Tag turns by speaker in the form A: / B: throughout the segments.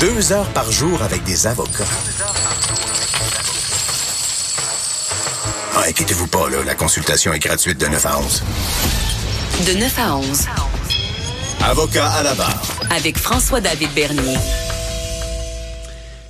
A: Deux heures par jour avec des avocats. Ah, inquiétez-vous pas, là, la consultation est gratuite de 9 à 11.
B: De 9 à 11.
A: Avocat à la barre.
B: Avec François-David Bernier.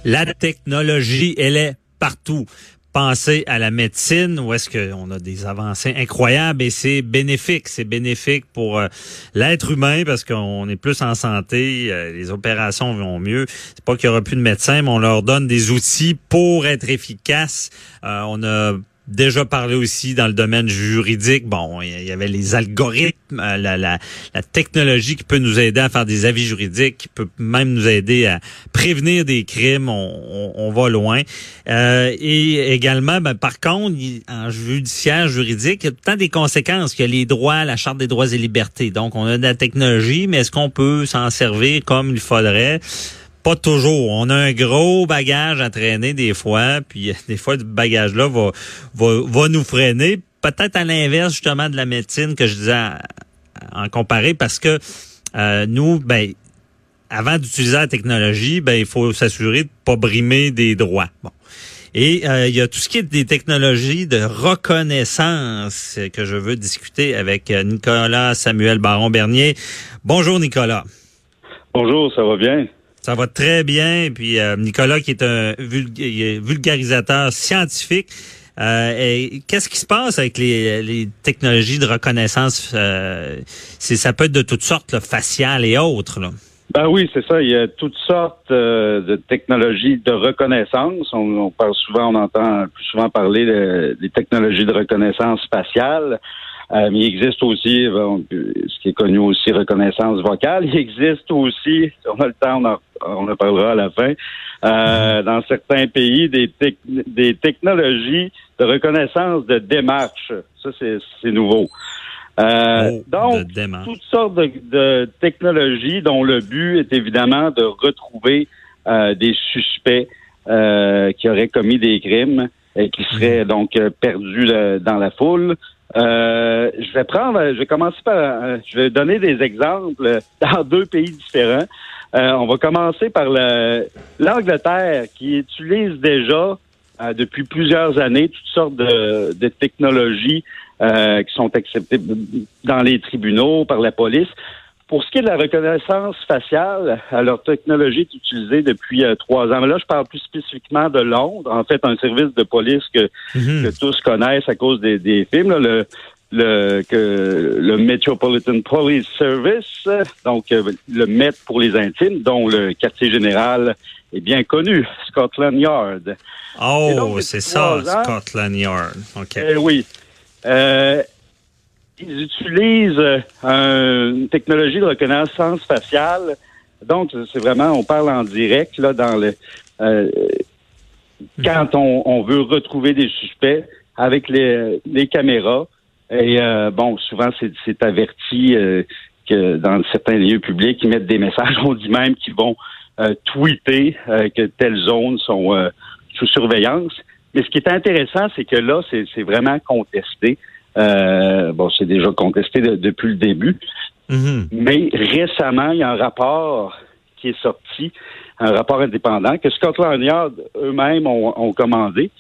C: La technologie, elle est partout. Pensez à la médecine, où est-ce qu'on a des avancées incroyables et c'est bénéfique. C'est bénéfique pour euh, l'être humain parce qu'on est plus en santé, euh, les opérations vont mieux. C'est pas qu'il y aura plus de médecins, mais on leur donne des outils pour être efficaces. Euh, on a déjà parlé aussi dans le domaine juridique. Bon, il y avait les algorithmes, euh, la, la, la, technologie qui peut nous aider à faire des avis juridiques, qui peut même nous aider à prévenir des crimes. On, on, va loin. Euh, et également, ben, par contre, en judiciaire, juridique, il y a tout des conséquences. Il y a les droits, la Charte des droits et libertés. Donc, on a de la technologie, mais est-ce qu'on peut s'en servir comme il faudrait? Pas toujours. On a un gros bagage à traîner des fois, puis des fois, ce bagage-là va, va, va nous freiner. Peut-être à l'inverse, justement, de la médecine que je disais en comparé, parce que euh, nous, ben, avant d'utiliser la technologie, ben, il faut s'assurer de pas brimer des droits. Bon. Et euh, il y a tout ce qui est des technologies de reconnaissance que je veux discuter avec euh, Nicolas Samuel Baron-Bernier. Bonjour, Nicolas.
D: Bonjour, ça va bien?
C: Ça va très bien. Puis euh, Nicolas, qui est un vulgarisateur scientifique, euh, qu'est-ce qui se passe avec les, technologies de reconnaissance? Euh, ça peut être de toutes sortes, là, faciales et autres. Là.
D: Ben oui, c'est ça. Il y a toutes sortes de technologies de reconnaissance. On, parle souvent, on entend plus souvent parler des technologies de reconnaissance faciale. Euh, il existe aussi, ce qui est connu aussi, reconnaissance vocale. Il existe aussi, on a le temps, on en, parlera à la fin, euh, dans certains pays, des, des technologies de reconnaissance de démarche. Ça, c'est nouveau. Euh, oh, donc, toutes sortes de, de, technologies dont le but est évidemment de retrouver euh, des suspects euh, qui auraient commis des crimes et qui seraient mhm. donc perdus dans la foule. Euh, je vais prendre, je vais commencer par, euh, je vais donner des exemples dans deux pays différents. Euh, on va commencer par l'Angleterre qui utilise déjà depuis plusieurs années toutes sortes de, de technologies qui sont acceptées dans les tribunaux par la police pour ce qui est de la reconnaissance faciale, leur technologie est utilisée depuis euh, trois ans. Mais là, je parle plus spécifiquement de Londres, en fait, un service de police que, mhm. que tous connaissent à cause des, des films. le, le, que, le Metropolitan Police Service, donc euh, le Met pour les intimes, dont le quartier général est bien connu, Scotland Yard.
C: Oh, c'est ça, Scotland Yard. OK.
D: Eh oui. Euh, ils utilisent euh, une technologie de reconnaissance faciale. Donc, c'est vraiment, on parle en direct là dans le euh, quand on, veut retrouver des suspects avec les, caméras. Et euh, bon, souvent c'est averti que dans certains lieux publics, ils mettent des messages. On dit même qu'ils vont tweeter que telles zones sont sous surveillance. Mais ce qui est intéressant, c'est que là, c'est vraiment contesté. Euh, bon, c'est déjà contesté depuis le début. Mm-hmm. Mais récemment, il y a un rapport qui est sorti, un rapport indépendant que Scotland Yard eux-mêmes ont, commandé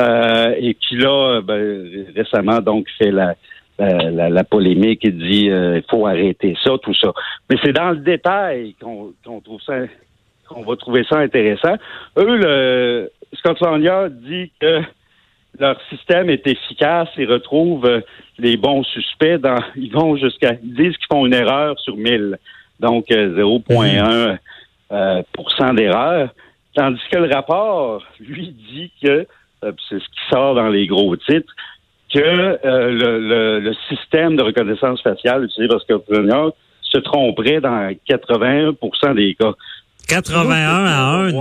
D: euh, et qui là, ben, récemment donc fait la, la, polémique et dit euh, il faut arrêter ça, tout ça. Mais c'est dans le détail qu'on trouve ça qu'on va trouver ça intéressant. Eux, le Scotland Yard dit que leur système est efficace et retrouve euh, les bons suspects. Dans, ils vont jusqu'à ils disent qu'ils font une erreur sur 1000, donc 0,1 euh, euh, pour cent d'erreur. Tandis que le rapport, lui, dit que, c'est ce qui sort dans les gros titres, que le, le, système de reconnaissance faciale utilisé par Scotland se tromperait dans 81% des cas.
C: 81 à 1,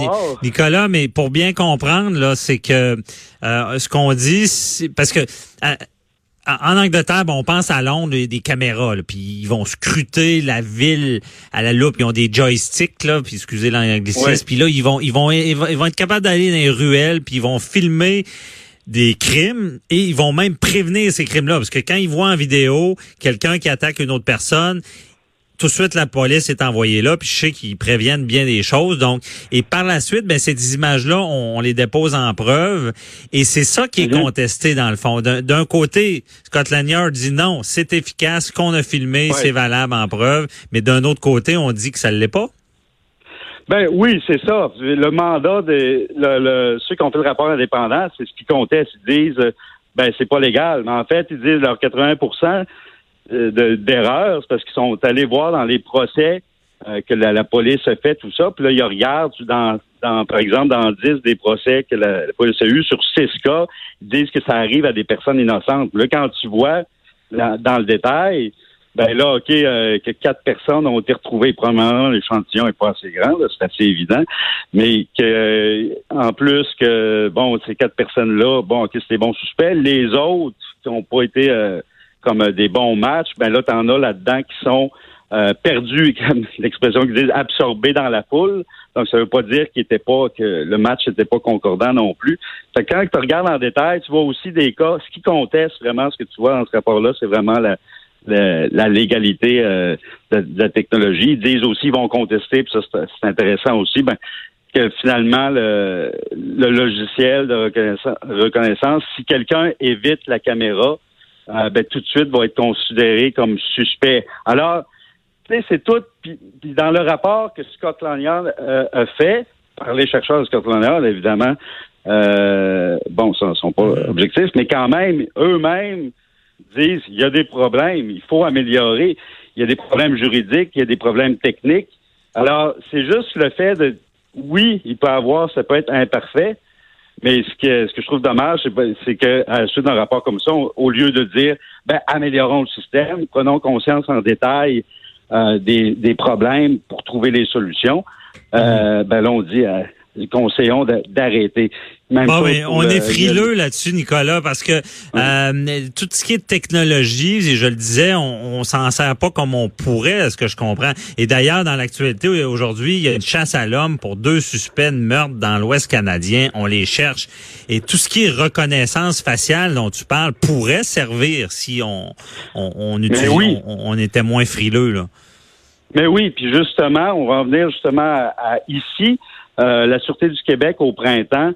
C: Nicolas, mais pour bien comprendre, là, c'est que euh, ce qu'on dit, parce que euh, en Angleterre, on pense à Londres, des, des caméras, puis ils vont scruter la ville à la loupe. Ils ont des joysticks, là, puis excusez l'anglicisme. Puis là, ils vont, ils vont, ils vont, être capables d'aller dans les ruelles, puis ils vont filmer des crimes et ils vont même prévenir ces crimes-là. Parce que quand ils voient en vidéo quelqu'un qui attaque une autre personne, tout de suite la police est envoyée là, puis je sais qu'ils préviennent bien des choses. Donc, et par la suite, ben ces images-là, on, les dépose en preuve, et c'est ça qui est mhm. contesté dans le fond. D'un côté, Scotland Yard dit non, c'est efficace, qu'on a filmé, c'est valable en preuve, mais d'un autre côté, on dit que ça ne l'est pas.
D: Ben oui, c'est ça. Le mandat des le, ceux qui ont fait le rapport indépendant, c'est ce qu'ils contestent. Ils disent ben c'est pas légal. Mais en fait, ils disent leur 80 euh, d'erreurs, c'est parce qu'ils sont allés voir dans les procès euh, que la, police a fait tout ça. Puis là, ils regardent dans, dans, par exemple, dans 10 des procès que la, police a eu sur 6 cas, ils disent que ça arrive à des personnes innocentes. Là, quand tu vois dans le détail, ben là, OK, euh, que quatre personnes ont été retrouvées. Probablement, l'échantillon n'est pas assez grand, c'est assez évident. Mais que en plus que bon, ces quatre personnes-là, bon, OK, c'est des bons suspects. Les autres qui n'ont pas été euh, comme des bons matchs, ben là, t'en as là-dedans qui sont perdus, comme l'expression qu'ils disent, absorbés dans la foule. Donc, ça veut pas dire qu'il était pas que le match n'était pas concordant non plus. Fait que quand tu regardes en détail, tu vois aussi des cas. Ce qui conteste vraiment, ce que tu vois dans ce rapport-là, c'est vraiment la la légalité euh, de, la technologie. Ils disent aussi, ils vont contester, puis ça c'est intéressant aussi, ben, que finalement le, logiciel de reconnaissance, si quelqu'un évite la caméra, euh, ben, tout de suite va être considéré comme suspect. Alors, c'est tout. Puis, dans le rapport que Scotland Yard euh, a fait, par les chercheurs de Scotland Yard, évidemment, bon, ça ne sont pas objectifs, mais quand même, eux-mêmes disent il y a des problèmes, il faut améliorer, il y a des problèmes juridiques, il y a des problèmes techniques. Alors, c'est juste le fait de oui, il peut avoir, ça peut être imparfait, mais ce que, ce que je trouve dommage, c'est que à la suite d'un rapport comme ça, au lieu de dire ben, améliorons le système, prenons conscience en détail euh, des, des, problèmes pour trouver les solutions, euh, ben là, on dit euh, conseillons d'arrêter.
C: on est frileux là-dessus, Nicolas, parce que euh, tout ce qui est technologie, et je le disais, on, on s'en sert pas comme on pourrait, ce que je comprends. Et d'ailleurs, dans l'actualité aujourd'hui, il y a une chasse à l'homme pour deux suspects de meurtre dans l'Ouest canadien. On les cherche. Et tout ce qui est reconnaissance faciale dont tu parles pourrait servir si on on, on, on, était moins frileux là.
D: Mais oui, puis justement, on va revenir justement à ici. Euh, la Sûreté du Québec, au printemps,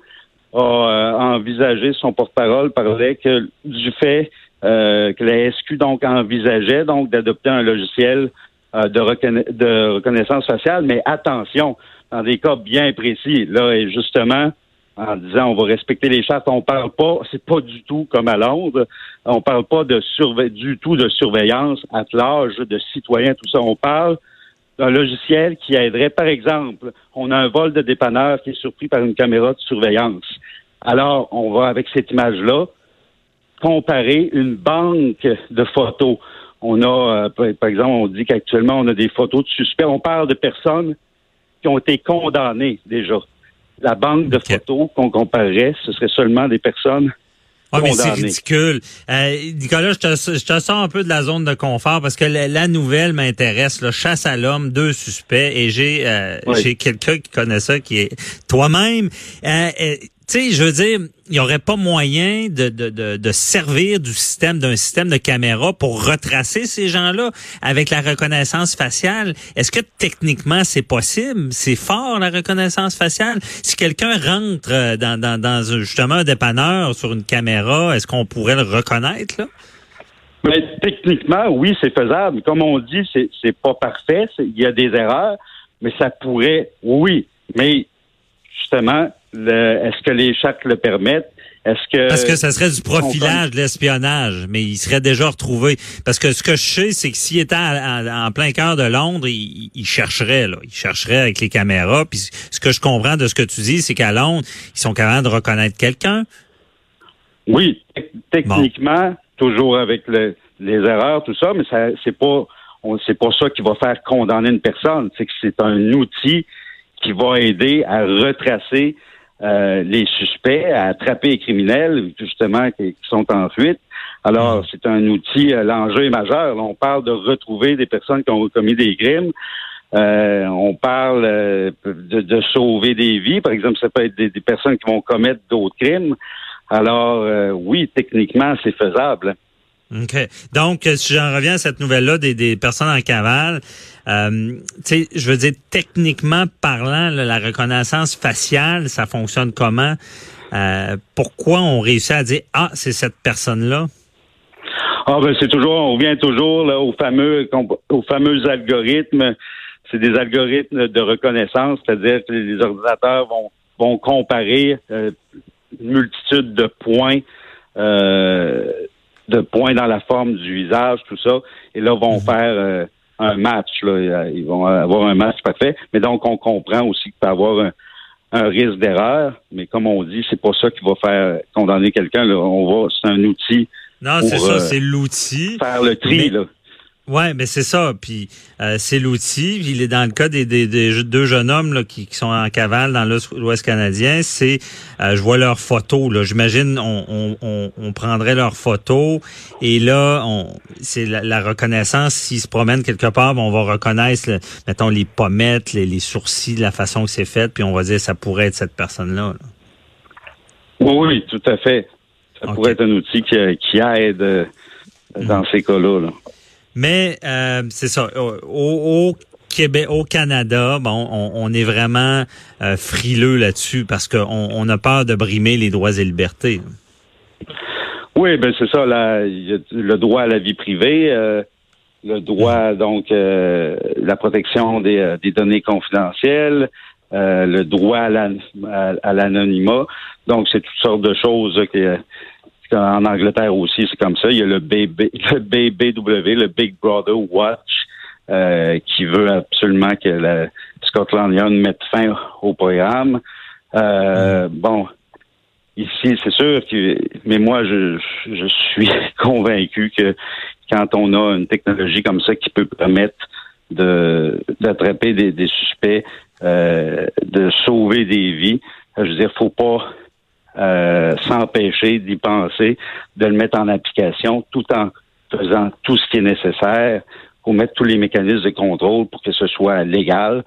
D: a euh, envisagé, son porte-parole parlait que du fait euh, que la SQ donc envisageait donc d'adopter un logiciel de, de, reconnaissance faciale, mais attention, dans des cas bien précis, là, et justement, en disant on va respecter les chartes, on parle pas, c'est pas du tout comme à Londres, on parle pas de du tout de surveillance à l'âge de citoyens, tout ça, on parle un logiciel qui aiderait, par exemple, on a un vol de dépanneur qui est surpris par une caméra de surveillance. Alors, on va, avec cette image-là, comparer une banque de photos. On a, euh, par exemple, on dit qu'actuellement, on a des photos de suspects. On parle de personnes qui ont été condamnées déjà. La banque de photos qu'on comparerait, ce serait seulement des personnes
C: ah, mais c'est ridicule. Euh, Nicolas, je te, je te sors un peu de la zone de confort parce que la, nouvelle m'intéresse. Chasse à l'homme, deux suspects, et j'ai euh, j'ai quelqu'un qui connaît ça, qui est toi-même. Euh, euh sais, je veux dire, il y aurait pas moyen de, de, de, de servir du système, d'un système de caméra pour retracer ces gens-là avec la reconnaissance faciale. Est-ce que techniquement c'est possible? C'est fort la reconnaissance faciale? Si quelqu'un rentre euh, dans, dans, dans justement un dépanneur sur une caméra, est-ce qu'on pourrait le reconnaître là?
D: Mais techniquement, oui, c'est faisable. Comme on dit, c'est, c'est pas parfait. Il y a des erreurs, mais ça pourrait, oui. Mais justement, est-ce que les chartes le permettent? Est-ce que
C: parce que ça serait du profilage, de l'espionnage, mais il serait déjà retrouvé. Parce que ce que je sais, c'est que s'il était en plein cœur de Londres, il, chercherait là, il chercherait avec les caméras. Puis ce que je comprends de ce que tu dis, c'est qu'à Londres, ils sont capables de reconnaître quelqu'un.
D: Oui, techniquement, toujours avec les erreurs, tout ça, mais ça, c'est pas, c'est pas ça qui va faire condamner une personne. C'est que c'est un outil qui va aider à retracer euh, les suspects, à attraper les criminels, justement, qui, sont en fuite. Alors, mm. c'est un outil, euh, l'enjeu est majeur. on parle de retrouver des personnes qui ont commis des crimes. Euh, on parle de, sauver des vies. Par exemple, ça peut être des, personnes qui vont commettre d'autres crimes. Alors, oui, techniquement, c'est faisable.
C: OK. Donc, si j'en reviens à cette nouvelle-là des, des personnes en cavale, euh, je veux dire, techniquement parlant, la reconnaissance faciale, ça fonctionne comment? Euh, pourquoi on réussit à dire, ah, c'est cette personne-là?
D: Ah ben c'est toujours, on revient toujours là, aux fameux aux fameux algorithmes. C'est des algorithmes de reconnaissance, c'est-à-dire que les ordinateurs vont vont comparer euh, une multitude de points euh, de points dans la forme du visage, tout ça, et là vont mhm. faire euh, un match. Là, ils vont avoir un match parfait. Mais donc on comprend aussi qu'il peut avoir un, un risque d'erreur, mais comme on dit, c'est pas ça qui va faire condamner quelqu'un. On va, c'est un outil
C: non, c'est ça, euh, c'est l'outil.
D: Faire le tri, là.
C: Ouais, mais c'est ça. Puis euh, c'est l'outil. Il est dans le cas des, des, deux jeunes hommes là, qui, sont en cavale dans l'Ouest canadien. C'est, euh, je vois leurs photos. Là, j'imagine on, on, on, prendrait leurs photos et là, on, c'est la, reconnaissance. S'ils se promènent quelque part, on va reconnaître, mettons les pommettes, les, les, sourcils, la façon que c'est fait, puis on va dire ça pourrait être cette personne-là. Là.
D: Oui, tout à fait. Ça pourrait être un outil qui, qui aide euh, dans ces cas-là.
C: Mais euh, c'est ça. Au, Québec, au Canada, bon, on, est vraiment euh, frileux là-dessus parce qu'on on a peur de brimer les droits et libertés.
D: Oui, ben c'est ça. Le droit à la vie privée, le droit donc la protection des, des données confidentielles, le droit à l'anonymat. Donc, c'est toutes sortes de choses qui, en Angleterre aussi, c'est comme ça. Il y a le, BB, le BBW, le Big Brother Watch, euh, qui veut absolument que la Scotland Yard mette fin au programme. Euh, bon, ici, c'est sûr que, mais moi, je, je suis convaincu que quand on a une technologie comme ça qui peut permettre de d'attraper des, des, suspects, euh, de sauver des vies, je veux dire, faut pas euh, s'empêcher d'y penser, de le mettre en application tout en faisant tout ce qui est nécessaire pour mettre tous les mécanismes de contrôle pour que ce soit légal,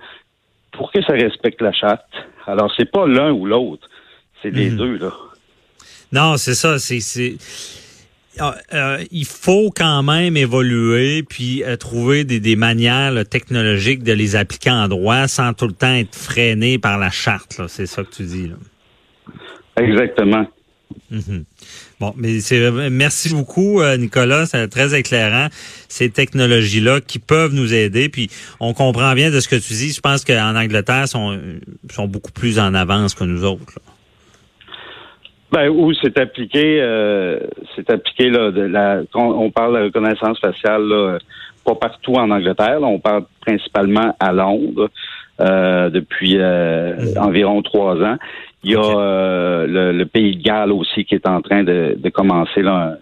D: pour que ça respecte la charte. Alors, c'est pas l'un ou l'autre, c'est les mhm. deux, là.
C: Non, c'est ça, c'est... Ah, euh, il faut quand même évoluer puis euh, trouver des, des manières technologiques de les appliquer en droit sans tout le temps être freiné par la charte. C'est ça que tu dis. Là.
D: Exactement.
C: Mhm. Bon, mais c'est merci beaucoup euh, Nicolas, c'est très éclairant ces technologies là qui peuvent nous aider puis on comprend bien de ce que tu dis, je pense qu'en Angleterre sont sont beaucoup plus en avance que nous autres.
D: Ben où c'est appliqué euh, c'est appliqué là de la on parle de reconnaissance faciale là, pas partout en Angleterre, on parle principalement à Londres. Euh, depuis mhm. environ trois ans. Il y a euh, le, pays de Galles aussi qui est en train de, commencer là,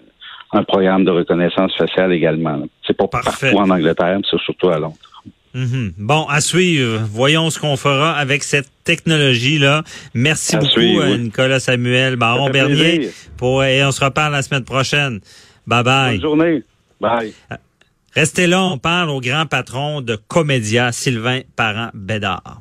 D: un, programme de reconnaissance faciale également. C'est pas partout en Angleterre, mais c'est surtout à Londres.
C: Mhm. Bon, à suivre. Voyons ce qu'on fera avec cette technologie-là. Merci beaucoup, euh, Nicolas Samuel Baron Bernier. Pour, et on se reparle la semaine prochaine. Bye bye.
D: Bonne journée. Bye. Euh,
C: restez là, on parle au grand patron de Comédia, Sylvain Parent-Bédard.